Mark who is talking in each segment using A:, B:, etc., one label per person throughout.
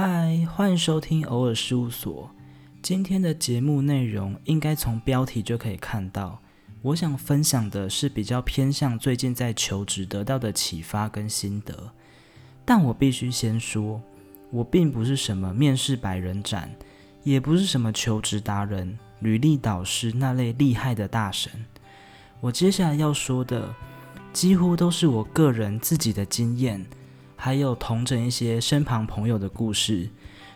A: 嗨，欢迎收听偶尔事务所。今天的节目内容应该从标题就可以看到，我想分享的是比较偏向最近在求职得到的启发跟心得。但我必须先说，我并不是什么面试百人斩，也不是什么求职达人、履历导师那类厉害的大神。我接下来要说的，几乎都是我个人自己的经验。还有同整一些身旁朋友的故事，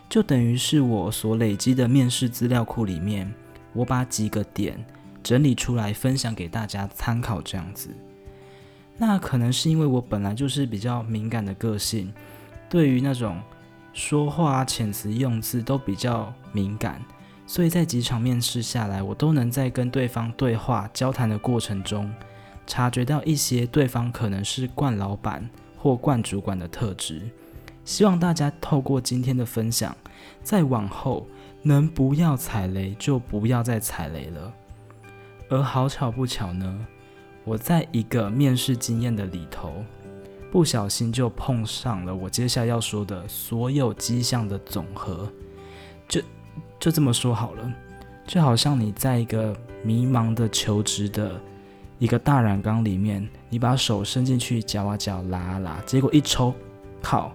A: 就等于是我所累积的面试资料库里面，我把几个点整理出来分享给大家参考。这样子，那可能是因为我本来就是比较敏感的个性，对于那种说话遣词用字都比较敏感，所以在几场面试下来，我都能在跟对方对话交谈的过程中，察觉到一些对方可能是惯老板。或冠主管的特质，希望大家透过今天的分享，再往后能不要踩雷就不要再踩雷了。而好巧不巧呢，我在一个面试经验的里头，不小心就碰上了我接下来要说的所有迹象的总和。就就这么说好了，就好像你在一个迷茫的求职的。一个大染缸里面，你把手伸进去搅啊搅，拉啊拉，结果一抽，靠！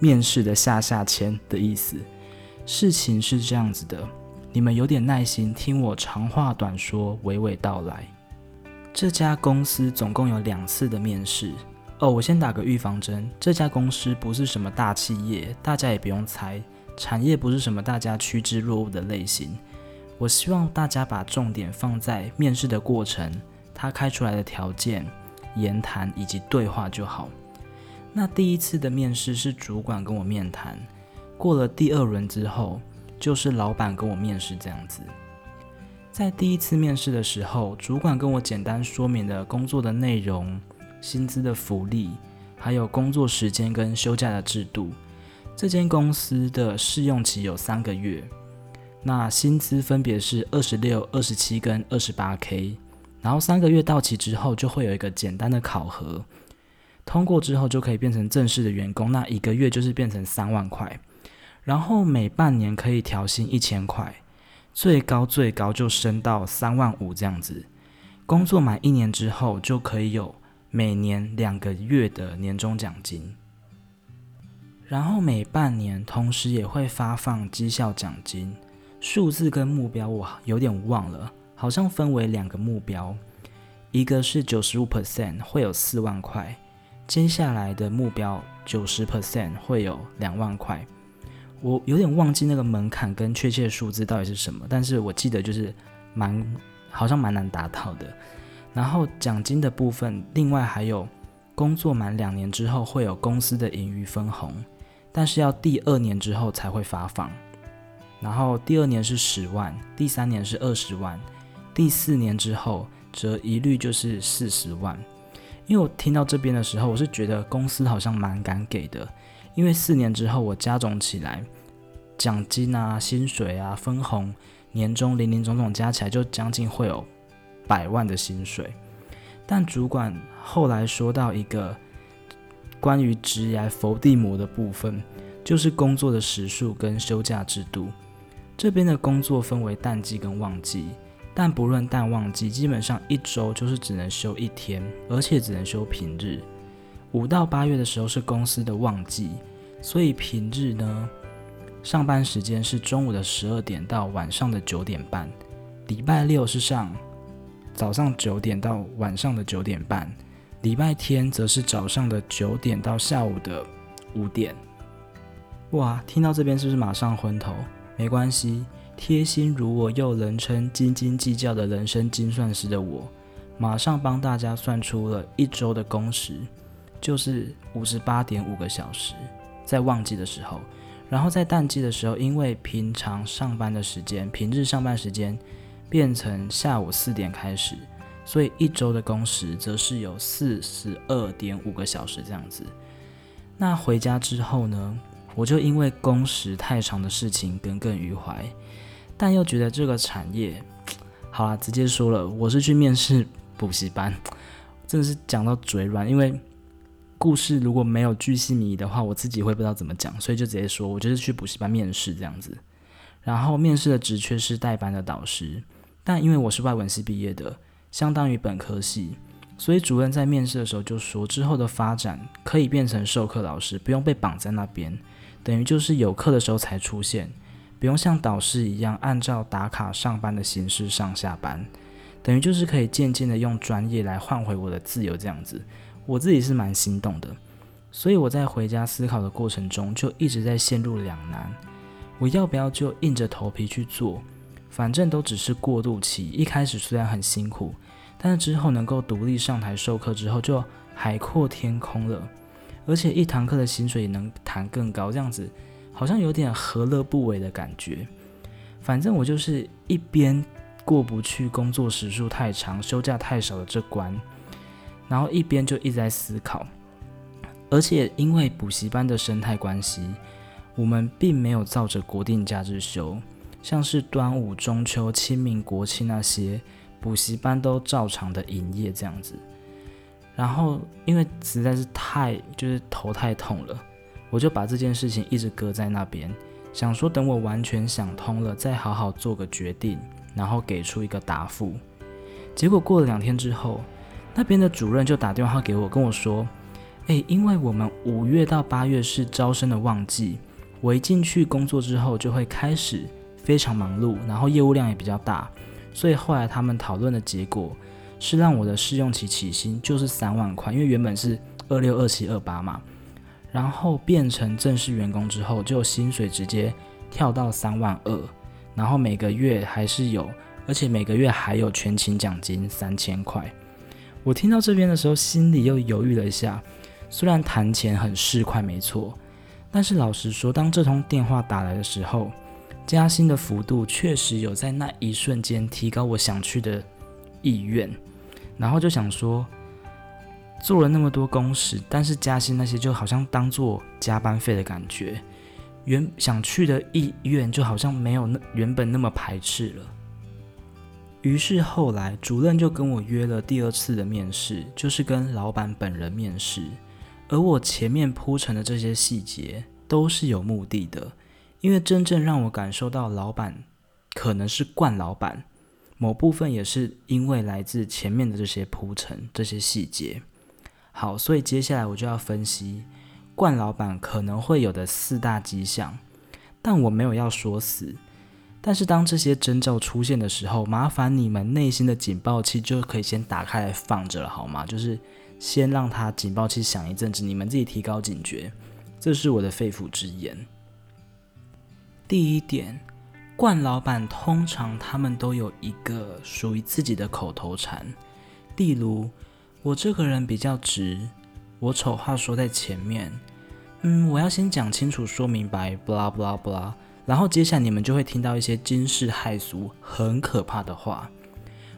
A: 面试的下下签的意思。事情是这样子的，你们有点耐心听我长话短说，娓娓道来。这家公司总共有两次的面试哦。我先打个预防针，这家公司不是什么大企业，大家也不用猜，产业不是什么大家趋之若鹜的类型。我希望大家把重点放在面试的过程。他开出来的条件、言谈以及对话就好。那第一次的面试是主管跟我面谈，过了第二轮之后，就是老板跟我面试这样子。在第一次面试的时候，主管跟我简单说明了工作的内容、薪资的福利，还有工作时间跟休假的制度。这间公司的试用期有三个月，那薪资分别是二十六、二十七跟二十八 K。然后三个月到期之后，就会有一个简单的考核，通过之后就可以变成正式的员工。那一个月就是变成三万块，然后每半年可以调薪一千块，最高最高就升到三万五这样子。工作满一年之后，就可以有每年两个月的年终奖金，然后每半年同时也会发放绩效奖金，数字跟目标我有点忘了。好像分为两个目标，一个是九十五 percent 会有四万块，接下来的目标九十 percent 会有两万块。我有点忘记那个门槛跟确切数字到底是什么，但是我记得就是蛮好像蛮难达到的。然后奖金的部分，另外还有工作满两年之后会有公司的盈余分红，但是要第二年之后才会发放。然后第二年是十万，第三年是二十万。第四年之后，则一律就是四十万。因为我听到这边的时候，我是觉得公司好像蛮敢给的。因为四年之后我加总起来，奖金啊、薪水啊、分红、年终，零零总总加起来就将近会有百万的薪水。但主管后来说到一个关于职业伏地魔的部分，就是工作的时数跟休假制度。这边的工作分为淡季跟旺季。但不论淡旺季，基本上一周就是只能休一天，而且只能休平日。五到八月的时候是公司的旺季，所以平日呢，上班时间是中午的十二点到晚上的九点半。礼拜六是上早上九点到晚上的九点半，礼拜天则是早上的九点到下午的五点。哇，听到这边是不是马上昏头？没关系。贴心如我，又人称斤斤计较的人生精算师的我，马上帮大家算出了一周的工时，就是五十八点五个小时，在旺季的时候，然后在淡季的时候，因为平常上班的时间，平日上班时间变成下午四点开始，所以一周的工时则是有四十二点五个小时这样子。那回家之后呢，我就因为工时太长的事情耿耿于怀。但又觉得这个产业，好啦，直接说了，我是去面试补习班，真的是讲到嘴软，因为故事如果没有巨细靡遗的话，我自己会不知道怎么讲，所以就直接说，我就是去补习班面试这样子。然后面试的职缺是代班的导师，但因为我是外文系毕业的，相当于本科系，所以主任在面试的时候就说，之后的发展可以变成授课老师，不用被绑在那边，等于就是有课的时候才出现，不用像导师一样按照打卡上班的形式上下班，等于就是可以渐渐的用专业来换回我的自由这样子，我自己是蛮心动的，所以我在回家思考的过程中，就一直在陷入两难。我要不要就硬着头皮去做？反正都只是过渡期。一开始虽然很辛苦，但是之后能够独立上台授课之后，就海阔天空了。而且一堂课的薪水也能谈更高，这样子好像有点何乐不为的感觉。反正我就是一边过不去工作时数太长、休假太少的这关，然后一边就一直在思考。而且因为补习班的生态关系。我们并没有照着国定假日休，像是端午、中秋、清明、国庆那些补习班都照常的营业这样子。然后因为实在是太就是头太痛了，我就把这件事情一直搁在那边，想说等我完全想通了，再好好做个决定，然后给出一个答复。结果过了两天之后，那边的主任就打电话给我，跟我说：“诶，因为我们五月到八月是招生的旺季。”我一进去工作之后，就会开始非常忙碌，然后业务量也比较大，所以后来他们讨论的结果是让我的试用期起薪就是三万块，因为原本是二六二七二八嘛，然后变成正式员工之后，就薪水直接跳到三万二，然后每个月还是有，而且每个月还有全勤奖金三千块。我听到这边的时候，心里又犹豫了一下，虽然谈钱很市侩，没错。但是老实说，当这通电话打来的时候，加薪的幅度确实有在那一瞬间提高我想去的意愿，然后就想说，做了那么多工时，但是加薪那些就好像当做加班费的感觉，原想去的意愿就好像没有那原本那么排斥了。于是后来主任就跟我约了第二次的面试，就是跟老板本人面试。而我前面铺陈的这些细节都是有目的的，因为真正让我感受到老板可能是惯老板，某部分也是因为来自前面的这些铺陈、这些细节。好，所以接下来我就要分析冠老板可能会有的四大迹象，但我没有要说死。但是当这些征兆出现的时候，麻烦你们内心的警报器就可以先打开来放着了，好吗？就是。先让他警报器响一阵子，你们自己提高警觉，这是我的肺腑之言。第一点，冠老板通常他们都有一个属于自己的口头禅，例如我这个人比较直，我丑话说在前面，嗯，我要先讲清楚说明白，不啦不啦不啦，然后接下来你们就会听到一些惊世骇俗、很可怕的话。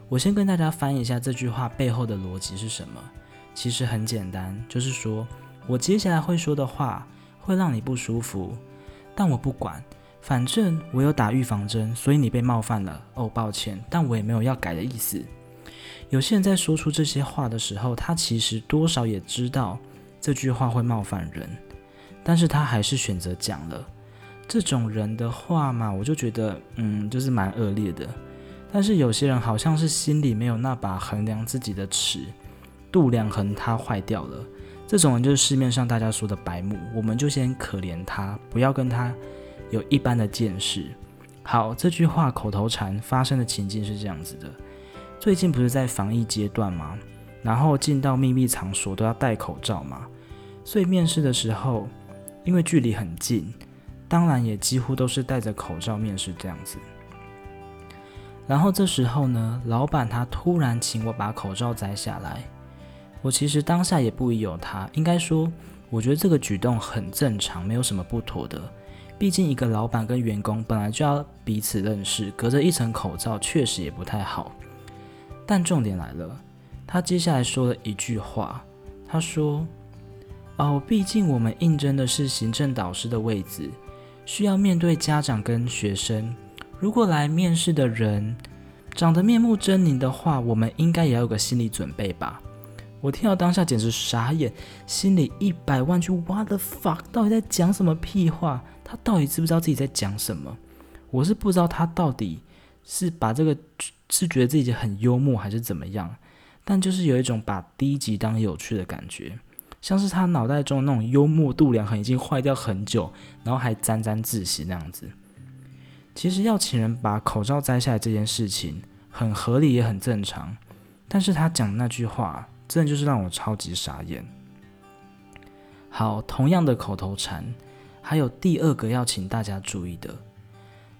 A: 我先跟大家翻译一下这句话背后的逻辑是什么。其实很简单，就是说我接下来会说的话会让你不舒服，但我不管，反正我有打预防针，所以你被冒犯了。哦，抱歉，但我也没有要改的意思。有些人在说出这些话的时候，他其实多少也知道这句话会冒犯人，但是他还是选择讲了。这种人的话嘛，我就觉得，嗯，就是蛮恶劣的。但是有些人好像是心里没有那把衡量自己的尺。度量衡它坏掉了，这种人就是市面上大家说的白目，我们就先可怜他，不要跟他有一般的见识。好，这句话口头禅发生的情境是这样子的：最近不是在防疫阶段吗？然后进到秘密场所都要戴口罩嘛，所以面试的时候，因为距离很近，当然也几乎都是戴着口罩面试这样子。然后这时候呢，老板他突然请我把口罩摘下来。我其实当下也不疑有他，应该说，我觉得这个举动很正常，没有什么不妥的。毕竟一个老板跟员工本来就要彼此认识，隔着一层口罩确实也不太好。但重点来了，他接下来说了一句话，他说：“哦，毕竟我们应征的是行政导师的位置，需要面对家长跟学生。如果来面试的人长得面目狰狞的话，我们应该也要有个心理准备吧。”我听到当下简直傻眼，心里一百万句 What the fuck，到底在讲什么屁话？他到底知不知道自己在讲什么？我是不知道他到底是把这个是觉得自己很幽默还是怎么样，但就是有一种把低级当有趣的感觉，像是他脑袋中那种幽默度量衡已经坏掉很久，然后还沾沾自喜那样子。其实要请人把口罩摘下来这件事情很合理也很正常，但是他讲那句话。真的就是让我超级傻眼。好，同样的口头禅，还有第二个要请大家注意的，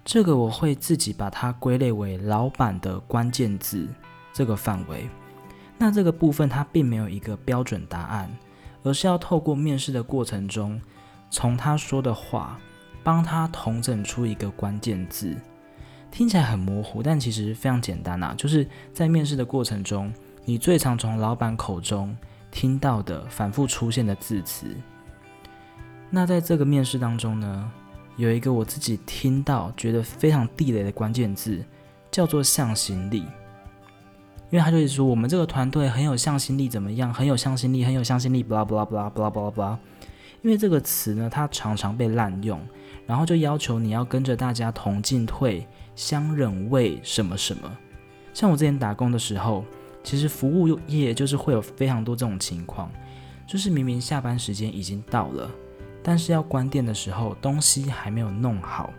A: 这个我会自己把它归类为老板的关键字这个范围。那这个部分它并没有一个标准答案，而是要透过面试的过程中，从他说的话帮他统整出一个关键字。听起来很模糊，但其实非常简单啊，就是在面试的过程中。你最常从老板口中听到的反复出现的字词，那在这个面试当中呢，有一个我自己听到觉得非常地雷的关键字，叫做向心力。因为他就是说我们这个团队很有向心力，怎么样？很有向心力，很有向心力，blah blah blah blah blah blah。因为这个词呢，它常常被滥用，然后就要求你要跟着大家同进退，相忍为什么什么。像我之前打工的时候。其实服务业就是会有非常多这种情况，就是明明下班时间已经到了，但是要关店的时候东西还没有弄好，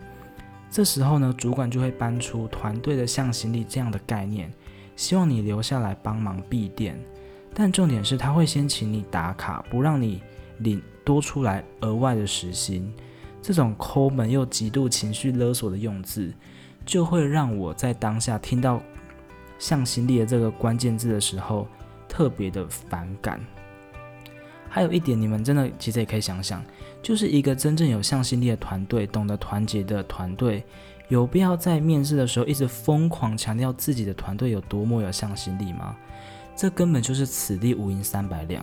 A: 这时候呢，主管就会搬出团队的向心力这样的概念，希望你留下来帮忙闭店，但重点是他会先请你打卡，不让你领多出来额外的时薪，这种抠门又极度情绪勒索的用字，就会让我在当下听到。向心力的这个关键字的时候，特别的反感。还有一点，你们真的其实也可以想想，就是一个真正有向心力的团队，懂得团结的团队，有必要在面试的时候一直疯狂强调自己的团队有多么有向心力吗？这根本就是此地无银三百两。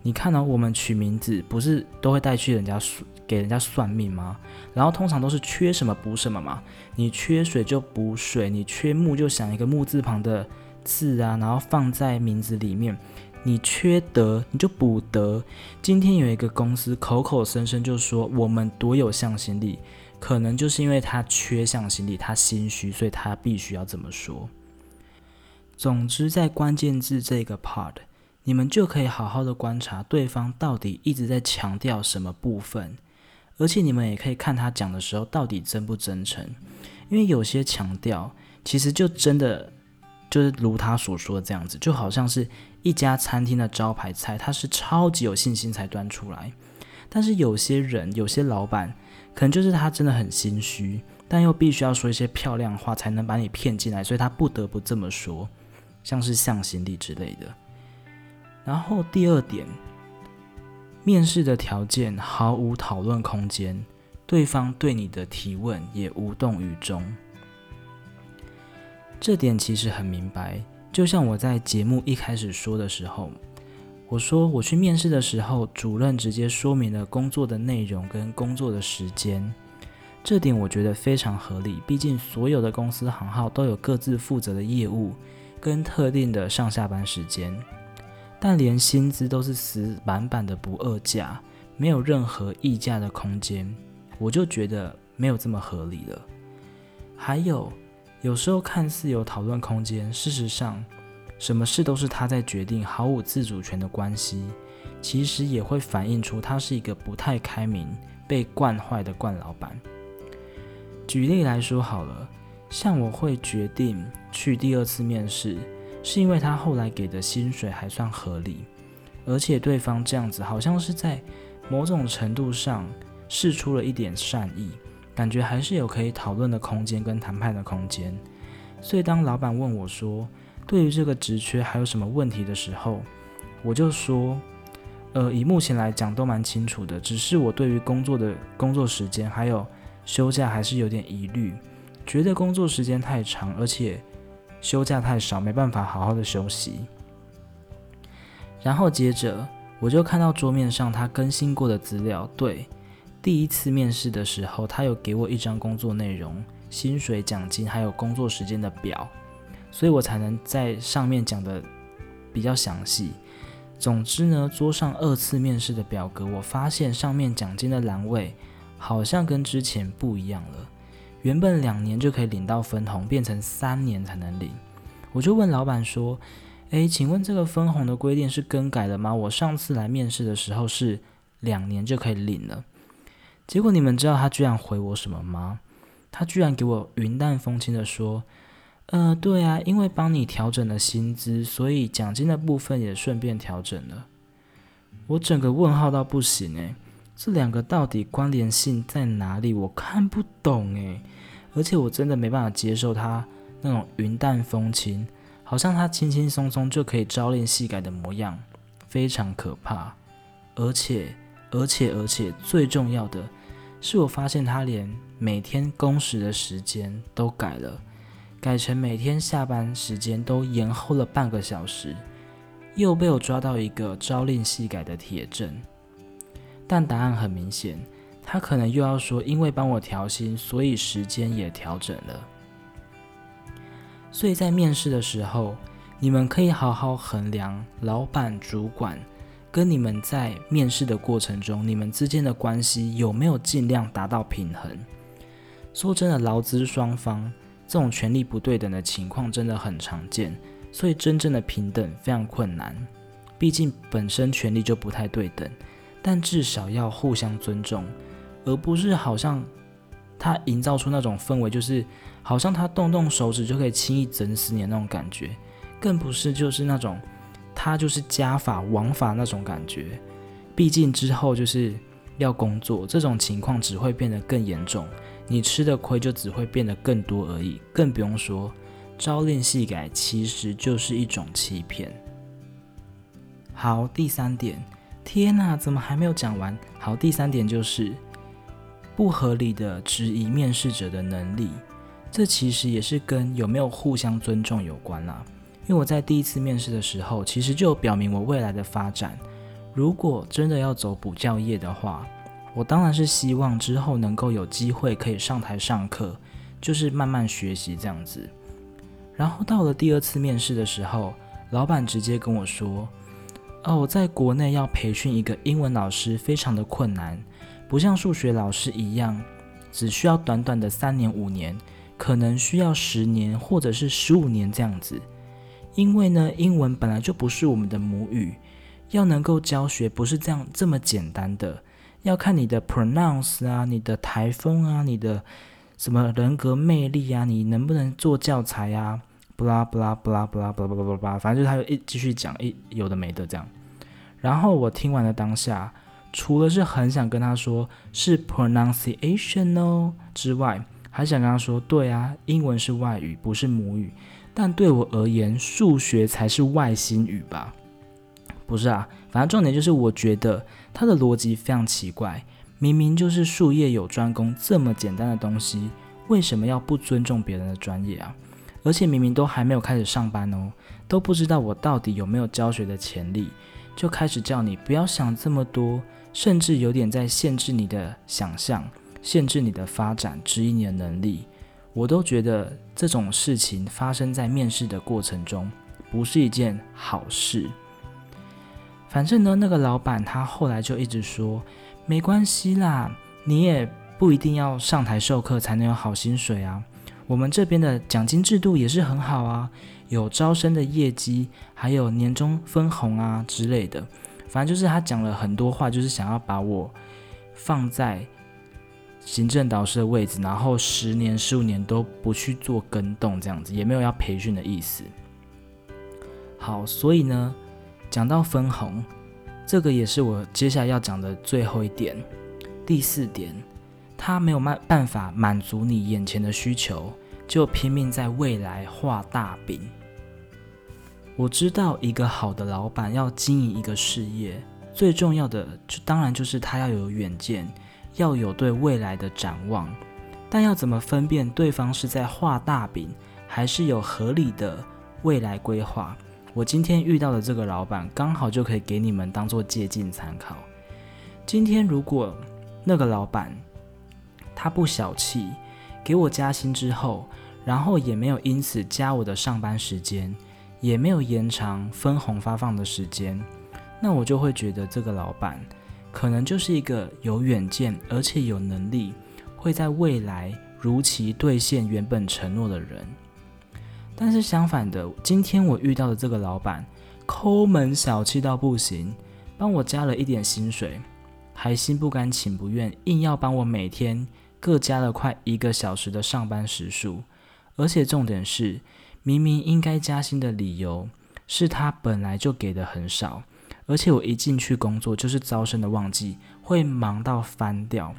A: 你看到我们取名字不是都会带去人家给人家算命吗？然后通常都是缺什么补什么嘛。你缺水就补水，你缺木就想一个木字旁的字啊，然后放在名字里面。你缺德你就补德。今天有一个公司口口声声就说我们多有向心力，可能就是因为他缺向心力，他心虚，所以他必须要这么说。总之，在关键字这个 part。你们就可以好好的观察对方到底一直在强调什么部分，而且你们也可以看他讲的时候到底真不真诚，因为有些强调其实就真的就是如他所说的这样子，就好像是一家餐厅的招牌菜，他是超级有信心才端出来，但是有些人有些老板可能就是他真的很心虚，但又必须要说一些漂亮话才能把你骗进来，所以他不得不这么说，像是向心力之类的。然后第二点，面试的条件毫无讨论空间，对方对你的提问也无动于衷。这点其实很明白，就像我在节目一开始说的时候，我说我去面试的时候，主任直接说明了工作的内容跟工作的时间，这点我觉得非常合理。毕竟所有的公司行号都有各自负责的业务跟特定的上下班时间。但连薪资都是死板板的不二价，没有任何议价的空间，我就觉得没有这么合理了。还有，有时候看似有讨论空间，事实上，什么事都是他在决定，毫无自主权的关系，其实也会反映出他是一个不太开明、被惯坏的惯老板。举例来说好了，像我会决定去第二次面试。是因为他后来给的薪水还算合理，而且对方这样子好像是在某种程度上试出了一点善意，感觉还是有可以讨论的空间跟谈判的空间。所以当老板问我说对于这个职缺还有什么问题的时候，我就说，呃，以目前来讲都蛮清楚的，只是我对于工作的工作时间还有休假还是有点疑虑，觉得工作时间太长，而且。休假太少，没办法好好的休息。然后接着，我就看到桌面上他更新过的资料。对，第一次面试的时候，他有给我一张工作内容、薪水、奖金还有工作时间的表，所以我才能在上面讲的比较详细。总之呢，桌上二次面试的表格，我发现上面奖金的栏位好像跟之前不一样了。原本两年就可以领到分红，变成三年才能领。我就问老板说：“诶，请问这个分红的规定是更改了吗？我上次来面试的时候是两年就可以领了。”结果你们知道他居然回我什么吗？他居然给我云淡风轻的说。呃，对啊，因为帮你调整了薪资，所以奖金的部分也顺便调整了。我整个问号到不行诶，这两个到底关联性在哪里？我看不懂诶，而且我真的没办法接受他那种云淡风轻，好像他轻轻松松就可以朝令夕改的模样，非常可怕。而且，而且，而且最重要的是，我发现他连每天工时的时间都改了。改成每天下班时间都延后了半个小时，又被我抓到一个朝令夕改的铁证。但答案很明显，他可能又要说，因为帮我调薪，所以时间也调整了。所以在面试的时候，你们可以好好衡量老板、主管跟你们在面试的过程中，你们之间的关系有没有尽量达到平衡。说真的，劳资双方。这种权力不对等的情况真的很常见，所以真正的平等非常困难。毕竟本身权力就不太对等，但至少要互相尊重，而不是好像他营造出那种氛围，就是好像他动动手指就可以轻易整死你的那种感觉，更不是就是那种他就是加法王法那种感觉。毕竟之后就是要工作，这种情况只会变得更严重。你吃的亏就只会变得更多而已，更不用说朝令夕改，其实就是一种欺骗。好，第三点，天哪，怎么还没有讲完？好，第三点就是不合理的质疑面试者的能力，这其实也是跟有没有互相尊重有关啦。因为我在第一次面试的时候，其实就表明我未来的发展，如果真的要走补教业的话。我当然是希望之后能够有机会可以上台上课，就是慢慢学习这样子。然后到了第二次面试的时候，老板直接跟我说：“哦，在国内要培训一个英文老师非常的困难，不像数学老师一样，只需要短短的三年五年，可能需要十年或者是十五年这样子。因为呢，英文本来就不是我们的母语，要能够教学不是这样这么简单的。”要看你的 pronounce 啊，你的台风啊，你的什么人格魅力啊，你能不能做教材啊？不啦不啦不啦不啦不啦不啦不啦，反正就是他一继续讲一有的没的这样。然后我听完了当下，除了是很想跟他说是 pronunciation 哦之外，还想跟他说，对啊，英文是外语，不是母语，但对我而言，数学才是外星语吧？不是啊，反正重点就是我觉得。他的逻辑非常奇怪，明明就是术业有专攻这么简单的东西，为什么要不尊重别人的专业啊？而且明明都还没有开始上班哦，都不知道我到底有没有教学的潜力，就开始叫你不要想这么多，甚至有点在限制你的想象，限制你的发展，指引你的能力。我都觉得这种事情发生在面试的过程中，不是一件好事。反正呢，那个老板他后来就一直说，没关系啦，你也不一定要上台授课才能有好薪水啊。我们这边的奖金制度也是很好啊，有招生的业绩，还有年终分红啊之类的。反正就是他讲了很多话，就是想要把我放在行政导师的位置，然后十年、十五年都不去做跟动这样子，也没有要培训的意思。好，所以呢。讲到分红，这个也是我接下来要讲的最后一点。第四点，他没有办办法满足你眼前的需求，就拼命在未来画大饼。我知道一个好的老板要经营一个事业，最重要的就当然就是他要有远见，要有对未来的展望。但要怎么分辨对方是在画大饼，还是有合理的未来规划？我今天遇到的这个老板，刚好就可以给你们当做借鉴参考。今天如果那个老板他不小气，给我加薪之后，然后也没有因此加我的上班时间，也没有延长分红发放的时间，那我就会觉得这个老板可能就是一个有远见，而且有能力，会在未来如期兑现原本承诺的人。但是相反的，今天我遇到的这个老板，抠门小气到不行，帮我加了一点薪水，还心不甘情不愿，硬要帮我每天各加了快一个小时的上班时数，而且重点是，明明应该加薪的理由是他本来就给的很少，而且我一进去工作就是招生的旺季，会忙到翻掉，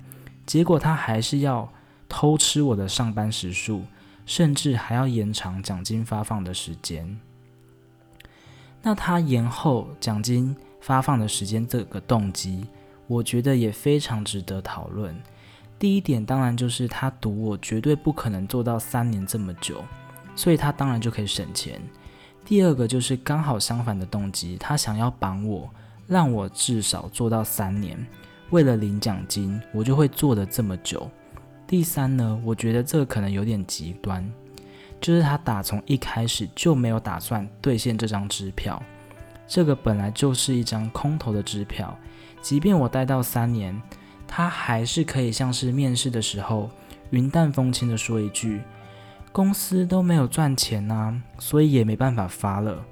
A: 结果他还是要偷吃我的上班时数。甚至还要延长奖金发放的时间。那他延后奖金发放的时间这个动机，我觉得也非常值得讨论。第一点当然就是他赌我绝对不可能做到三年这么久，所以他当然就可以省钱。第二个就是刚好相反的动机，他想要绑我，让我至少做到三年，为了领奖金，我就会做的这么久。第三呢，我觉得这个可能有点极端，就是他打从一开始就没有打算兑现这张支票，这个本来就是一张空头的支票，即便我待到三年，他还是可以像是面试的时候云淡风轻的说一句，公司都没有赚钱呐，所以也没办法发了，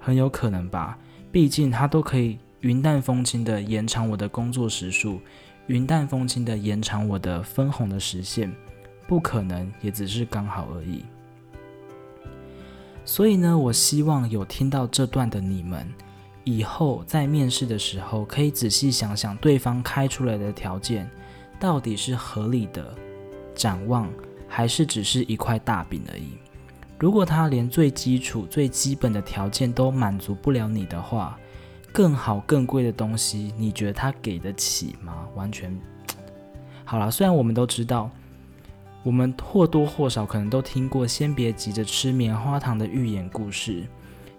A: 很有可能吧，毕竟他都可以云淡风轻的延长我的工作时数。云淡风轻的延长我的分红的时限，不可能，也只是刚好而已。所以呢，我希望有听到这段的你们，以后在面试的时候，可以仔细想想对方开出来的条件，到底是合理的展望，还是只是一块大饼而已。如果他连最基础、最基本的条件都满足不了你的话，更好、更贵的东西，你觉得他给得起吗？完全好了。虽然我们都知道，我们或多或少可能都听过“先别急着吃棉花糖”的寓言故事，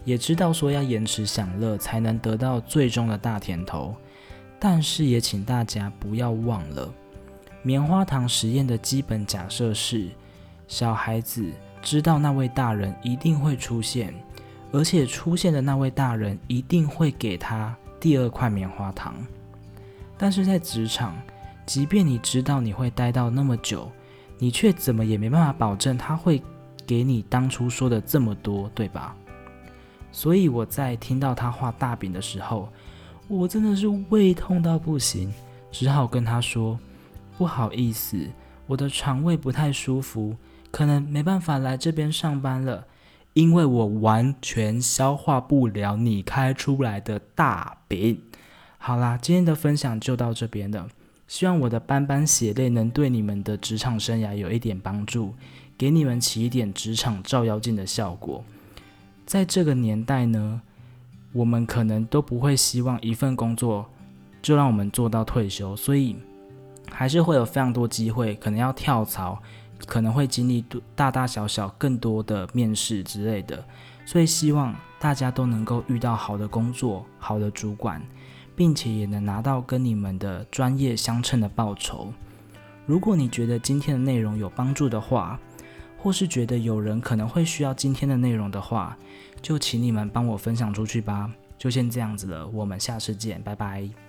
A: 也知道说要延迟享乐才能得到最终的大甜头。但是也请大家不要忘了，棉花糖实验的基本假设是：小孩子知道那位大人一定会出现。而且出现的那位大人一定会给他第二块棉花糖，但是在职场，即便你知道你会待到那么久，你却怎么也没办法保证他会给你当初说的这么多，对吧？所以我在听到他画大饼的时候，我真的是胃痛到不行，只好跟他说：“不好意思，我的肠胃不太舒服，可能没办法来这边上班了。”因为我完全消化不了你开出来的大饼。好啦，今天的分享就到这边了。希望我的斑斑血泪能对你们的职场生涯有一点帮助，给你们起一点职场照妖镜的效果。在这个年代呢，我们可能都不会希望一份工作就让我们做到退休，所以还是会有非常多机会，可能要跳槽。可能会经历大大小小更多的面试之类的，所以希望大家都能够遇到好的工作、好的主管，并且也能拿到跟你们的专业相称的报酬。如果你觉得今天的内容有帮助的话，或是觉得有人可能会需要今天的内容的话，就请你们帮我分享出去吧。就先这样子了，我们下次见，拜拜。